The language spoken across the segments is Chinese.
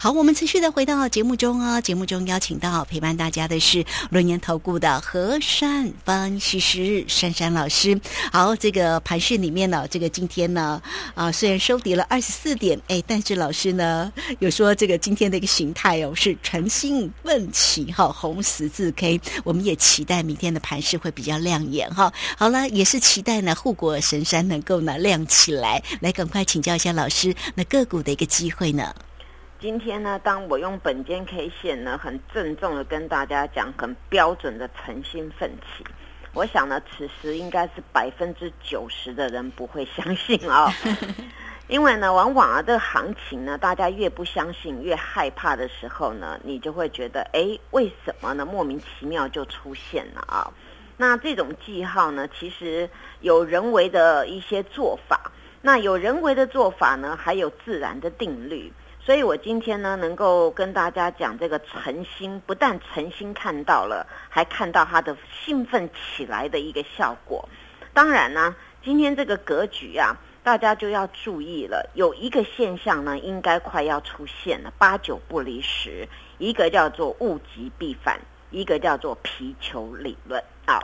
好，我们持续的回到节目中哦。节目中邀请到陪伴大家的是轮年投顾的和善分析师珊珊老师。好，这个盘市里面呢，这个今天呢，啊，虽然收跌了二十四点，哎，但是老师呢有说这个今天的一个形态哦是诚心问起哈，红十字 K，我们也期待明天的盘市会比较亮眼哈。好了，也是期待呢护国神山能够呢亮起来，来赶快请教一下老师，那个股的一个机会呢？今天呢，当我用本间 K 线呢，很郑重的跟大家讲，很标准的诚心奋起。我想呢，此时应该是百分之九十的人不会相信啊，因为呢，往往啊，这个行情呢，大家越不相信、越害怕的时候呢，你就会觉得，哎，为什么呢？莫名其妙就出现了啊。那这种记号呢，其实有人为的一些做法，那有人为的做法呢，还有自然的定律。所以我今天呢，能够跟大家讲这个诚心，不但诚心看到了，还看到他的兴奋起来的一个效果。当然呢，今天这个格局啊，大家就要注意了。有一个现象呢，应该快要出现了，八九不离十。一个叫做物极必反，一个叫做皮球理论啊。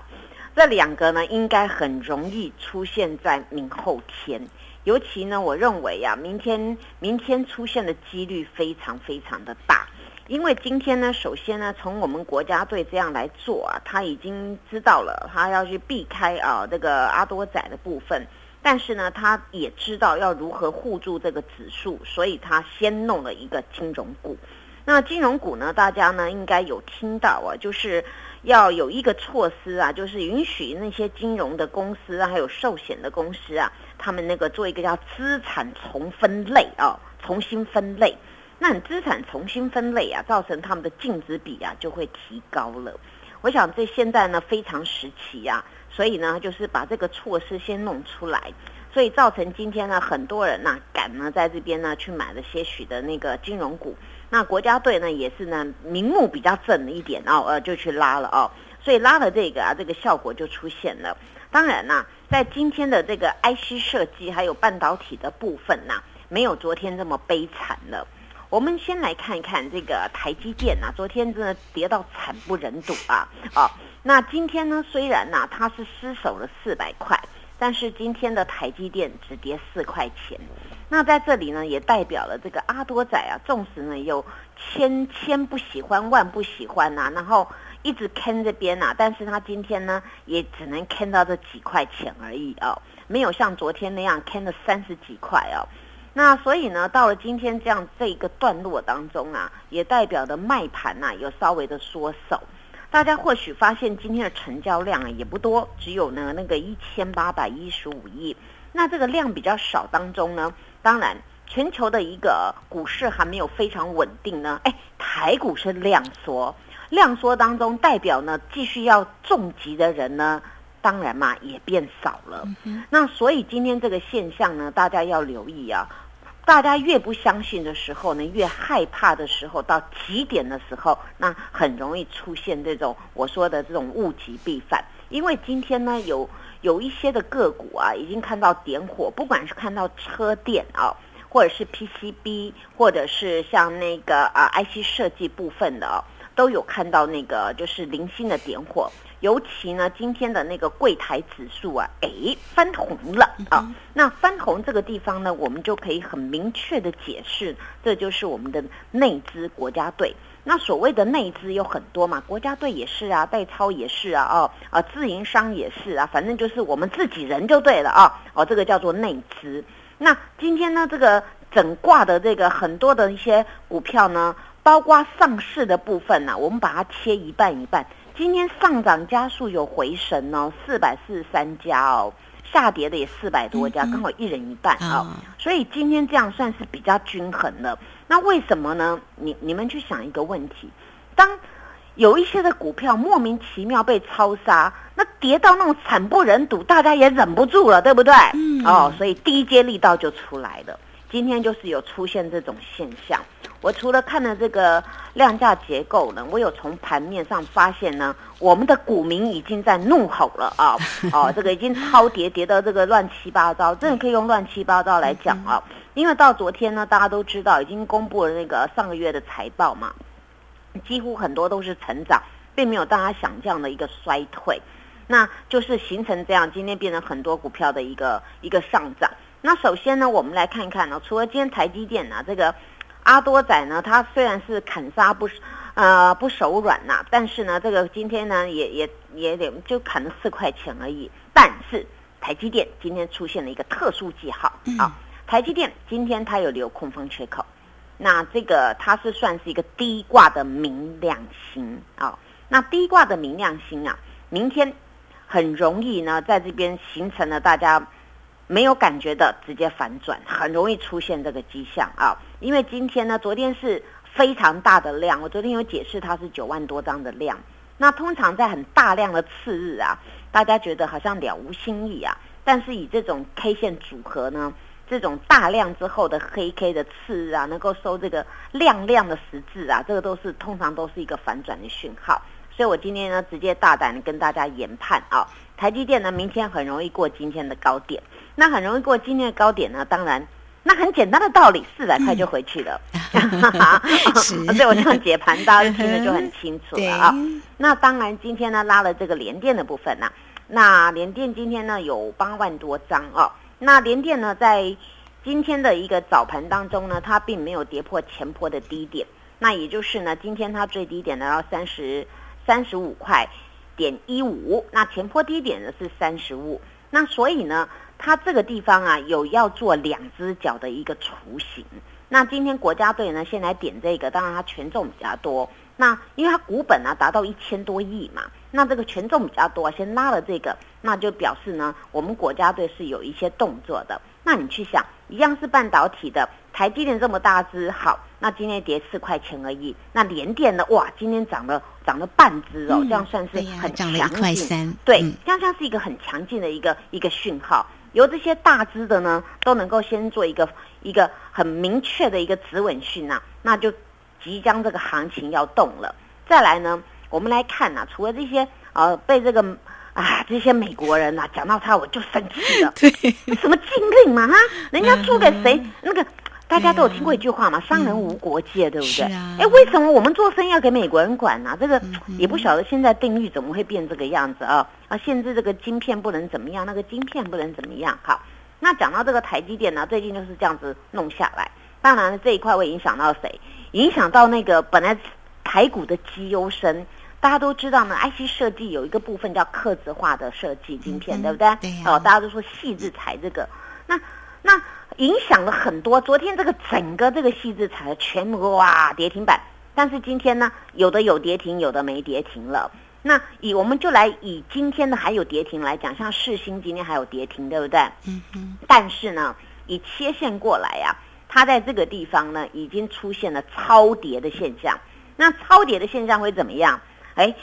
这两个呢，应该很容易出现在明后天。尤其呢，我认为呀，明天明天出现的几率非常非常的大，因为今天呢，首先呢，从我们国家队这样来做啊，他已经知道了他要去避开啊这个阿多仔的部分，但是呢，他也知道要如何护住这个指数，所以他先弄了一个金融股。那金融股呢，大家呢应该有听到啊，就是要有一个措施啊，就是允许那些金融的公司啊，还有寿险的公司啊。他们那个做一个叫资产重分类啊，重新分类。那你资产重新分类啊，造成他们的净值比啊就会提高了。我想这现在呢非常时期啊，所以呢就是把这个措施先弄出来，所以造成今天呢很多人呐敢呢在这边呢去买了些许的那个金融股。那国家队呢也是呢名目比较正一点哦，呃就去拉了哦，所以拉了这个啊，这个效果就出现了。当然啦。在今天的这个 IC 设计还有半导体的部分呐，没有昨天这么悲惨了。我们先来看一看这个台积电呐，昨天真的跌到惨不忍睹啊！哦，那今天呢，虽然呐它是失守了四百块，但是今天的台积电只跌四块钱。那在这里呢，也代表了这个阿多仔啊，纵使呢有千千不喜欢万不喜欢呐，然后。一直坑这边呐，但是他今天呢，也只能坑到这几块钱而已哦，没有像昨天那样坑了三十几块哦。那所以呢，到了今天这样这一个段落当中啊，也代表的卖盘呐有稍微的缩手。大家或许发现今天的成交量啊也不多，只有呢那个一千八百一十五亿。那这个量比较少当中呢，当然全球的一个股市还没有非常稳定呢。哎，台股是量缩。量缩当中，代表呢继续要重疾的人呢，当然嘛也变少了。那所以今天这个现象呢，大家要留意啊。大家越不相信的时候呢，越害怕的时候，到极点的时候，那很容易出现这种我说的这种物极必反。因为今天呢，有有一些的个股啊，已经看到点火，不管是看到车电啊，或者是 PCB，或者是像那个啊 IC 设计部分的哦。都有看到那个就是零星的点火，尤其呢今天的那个柜台指数啊，哎翻红了啊。那翻红这个地方呢，我们就可以很明确的解释，这就是我们的内资国家队。那所谓的内资有很多嘛，国家队也是啊，代操也是啊，哦啊自营商也是啊，反正就是我们自己人就对了啊。哦，这个叫做内资。那今天呢，这个整挂的这个很多的一些股票呢。包括上市的部分呢，我们把它切一半一半。今天上涨加速有回神哦，四百四十三家哦，下跌的也四百多家，刚好一人一半哦。所以今天这样算是比较均衡了。那为什么呢？你你们去想一个问题：当有一些的股票莫名其妙被超杀，那跌到那种惨不忍睹，大家也忍不住了，对不对？哦，所以第一阶力道就出来了。今天就是有出现这种现象。我除了看了这个量价结构呢，我有从盘面上发现呢，我们的股民已经在怒吼了啊！哦，这个已经超跌跌到这个乱七八糟，真的可以用乱七八糟来讲啊！因为到昨天呢，大家都知道已经公布了那个上个月的财报嘛，几乎很多都是成长，并没有大家想象的一个衰退，那就是形成这样，今天变成很多股票的一个一个上涨。那首先呢，我们来看看呢，除了今天台积电呢，这个阿多仔呢，他虽然是砍杀不呃不手软呐，但是呢，这个今天呢也也也得就砍了四块钱而已，但是台积电今天出现了一个特殊记号啊。台积电今天它有留空方缺口，那这个它是算是一个低挂的明亮星啊。那低挂的明亮星啊，明天很容易呢，在这边形成了大家没有感觉的直接反转，很容易出现这个迹象啊。因为今天呢，昨天是非常大的量，我昨天有解释它是九万多张的量。那通常在很大量的次日啊，大家觉得好像了无新意啊，但是以这种 K 线组合呢。这种大量之后的黑 K 的次日啊，能够收这个亮亮的十字啊，这个都是通常都是一个反转的讯号。所以我今天呢，直接大胆跟大家研判啊，台积电呢，明天很容易过今天的高点。那很容易过今天的高点呢，当然，那很简单的道理，四百块就回去了。所以我这样解盘，大家听得就很清楚了啊。那当然，今天呢拉了这个连电的部分呢，那连电今天呢有八万多张哦。那联电呢，在今天的一个早盘当中呢，它并没有跌破前坡的低点，那也就是呢，今天它最低点来到三十三十五块点一五，那前坡低点呢是三十五，那所以呢，它这个地方啊有要做两只脚的一个雏形。那今天国家队呢，先来点这个，当然它权重比较多，那因为它股本啊达到一千多亿嘛。那这个权重比较多，先拉了这个，那就表示呢，我们国家队是有一些动作的。那你去想，一样是半导体的，台积电这么大只，好，那今天跌四块钱而已。那联电呢？哇，今天涨了涨了半只哦，这样算是很强劲。对，这样像是一个很强劲的一个一个讯号。由这些大只的呢，都能够先做一个一个很明确的一个止稳讯啊，那就即将这个行情要动了。再来呢？我们来看啊，除了这些呃被这个啊这些美国人呐讲到他我就生气了，对，什么禁令嘛哈，人家租给谁？那个大家都有听过一句话嘛，商人无国界，对不对？哎，为什么我们做生意要给美国人管呢？这个也不晓得现在定律怎么会变这个样子啊？啊，限制这个晶片不能怎么样，那个晶片不能怎么样？好，那讲到这个台积电呢，最近就是这样子弄下来，当然这一块会影响到谁？影响到那个本来台股的绩优生。大家都知道呢，IC 设计有一个部分叫刻字化的设计晶片，对不对？对。哦，大家都说细字材这个，那那影响了很多。昨天这个整个这个细字材全部哇跌停板，但是今天呢，有的有跌停，有的没跌停了。那以我们就来以今天的还有跌停来讲，像世新今天还有跌停，对不对？嗯嗯。但是呢，以切线过来呀，它在这个地方呢，已经出现了超跌的现象。那超跌的现象会怎么样？哎，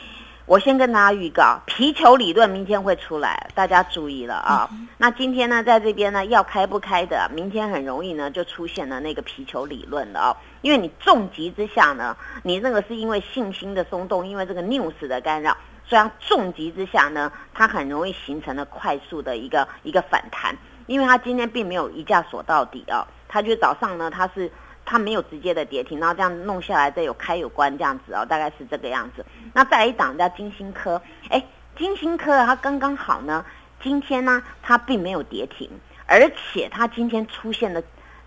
我先跟大家预告，皮球理论明天会出来，大家注意了啊。那今天呢，在这边呢，要开不开的，明天很容易呢就出现了那个皮球理论了哦。因为你重击之下呢，你那个是因为信心的松动，因为这个 news 的干扰，所以重击之下呢，它很容易形成了快速的一个一个反弹，因为它今天并没有一价锁到底啊，它就早上呢它是。它没有直接的跌停，然后这样弄下来，再有开有关这样子哦，大概是这个样子。那再来一档叫金星科，哎，金星科它刚刚好呢，今天呢它并没有跌停，而且它今天出现了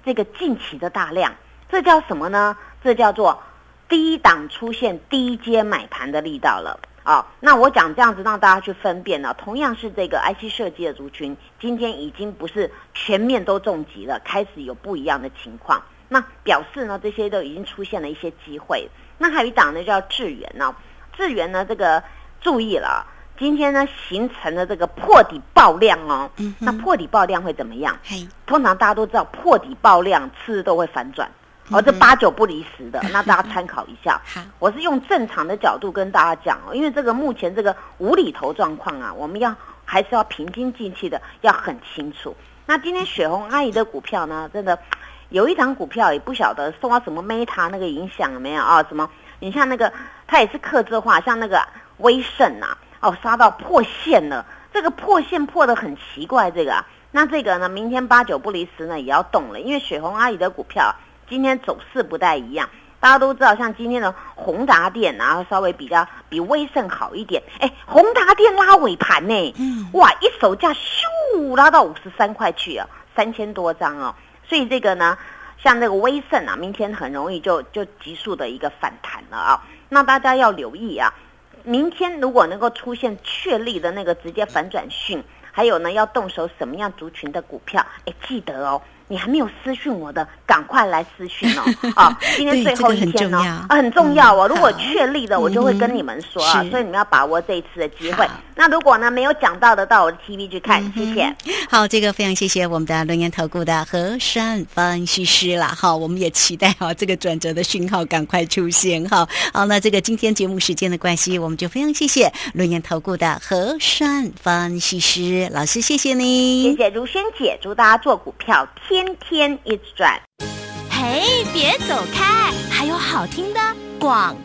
这个近期的大量，这叫什么呢？这叫做低档出现低阶买盘的力道了啊。那我讲这样子让大家去分辨呢，同样是这个 IC 设计的族群，今天已经不是全面都重击了，开始有不一样的情况。那表示呢，这些都已经出现了一些机会。那还有一档呢，叫智源呢。智源呢，这个注意了，今天呢形成了这个破底爆量哦。嗯。那破底爆量会怎么样？通常大家都知道，破底爆量次日都会反转，哦，这八九不离十的。那大家参考一下。好。我是用正常的角度跟大家讲哦，因为这个目前这个无厘头状况啊，我们要还是要平心静气的，要很清楚。那今天雪红阿姨的股票呢，真的。有一张股票也不晓得受到什么 Meta 那个影响没有啊？什么？你像那个，它也是刻字化，像那个威盛啊，哦，杀到破线了。这个破线破的很奇怪，这个啊，那这个呢，明天八九不离十呢，也要动了，因为雪红阿姨的股票今天走势不太一样。大家都知道，像今天的宏达电啊，稍微比较比威盛好一点。哎，宏达电拉尾盘呢，哇，一手价咻拉到五十三块去啊，三千多张哦。所以这个呢，像这个威盛啊，明天很容易就就急速的一个反弹了啊。那大家要留意啊，明天如果能够出现确立的那个直接反转讯，还有呢，要动手什么样族群的股票，哎，记得哦。你还没有私讯我的，赶快来私讯哦！啊，今天最后一天哦，啊，很重要哦。如果确立的，我就会跟你们说啊，所以你们要把握这一次的机会。那如果呢没有讲到的，到我的 TV 去看，谢谢。好，这个非常谢谢我们的轮岩投顾的和山分析师了好，我们也期待哈这个转折的讯号赶快出现哈。好，那这个今天节目时间的关系，我们就非常谢谢轮岩投顾的和山分析师老师，谢谢你，谢谢如萱姐，祝大家做股票。天天一直转，嘿，别走开，还有好听的广。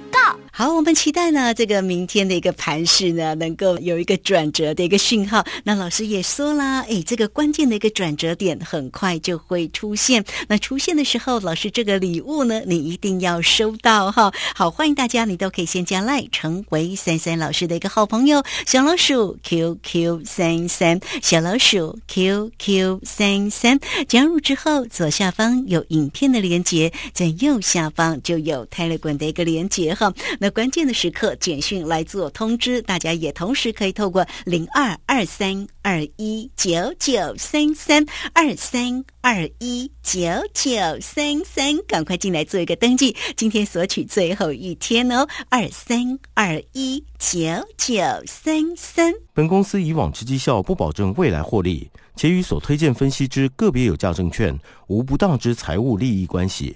好，我们期待呢，这个明天的一个盘势呢，能够有一个转折的一个讯号。那老师也说了，哎，这个关键的一个转折点很快就会出现。那出现的时候，老师这个礼物呢，你一定要收到哈。好，欢迎大家，你都可以先加赖，成为三三老师的一个好朋友。小老鼠 QQ 三三，小老鼠 QQ 三三，加入之后，左下方有影片的连接，在右下方就有泰勒管的一个连接哈。那关键的时刻，简讯来做通知，大家也同时可以透过零二二三二一九九三三二三二一九九三三，赶快进来做一个登记。今天索取最后一天哦，二三二一九九三三。本公司以往之绩效不保证未来获利，且与所推荐分析之个别有价证券无不当之财务利益关系。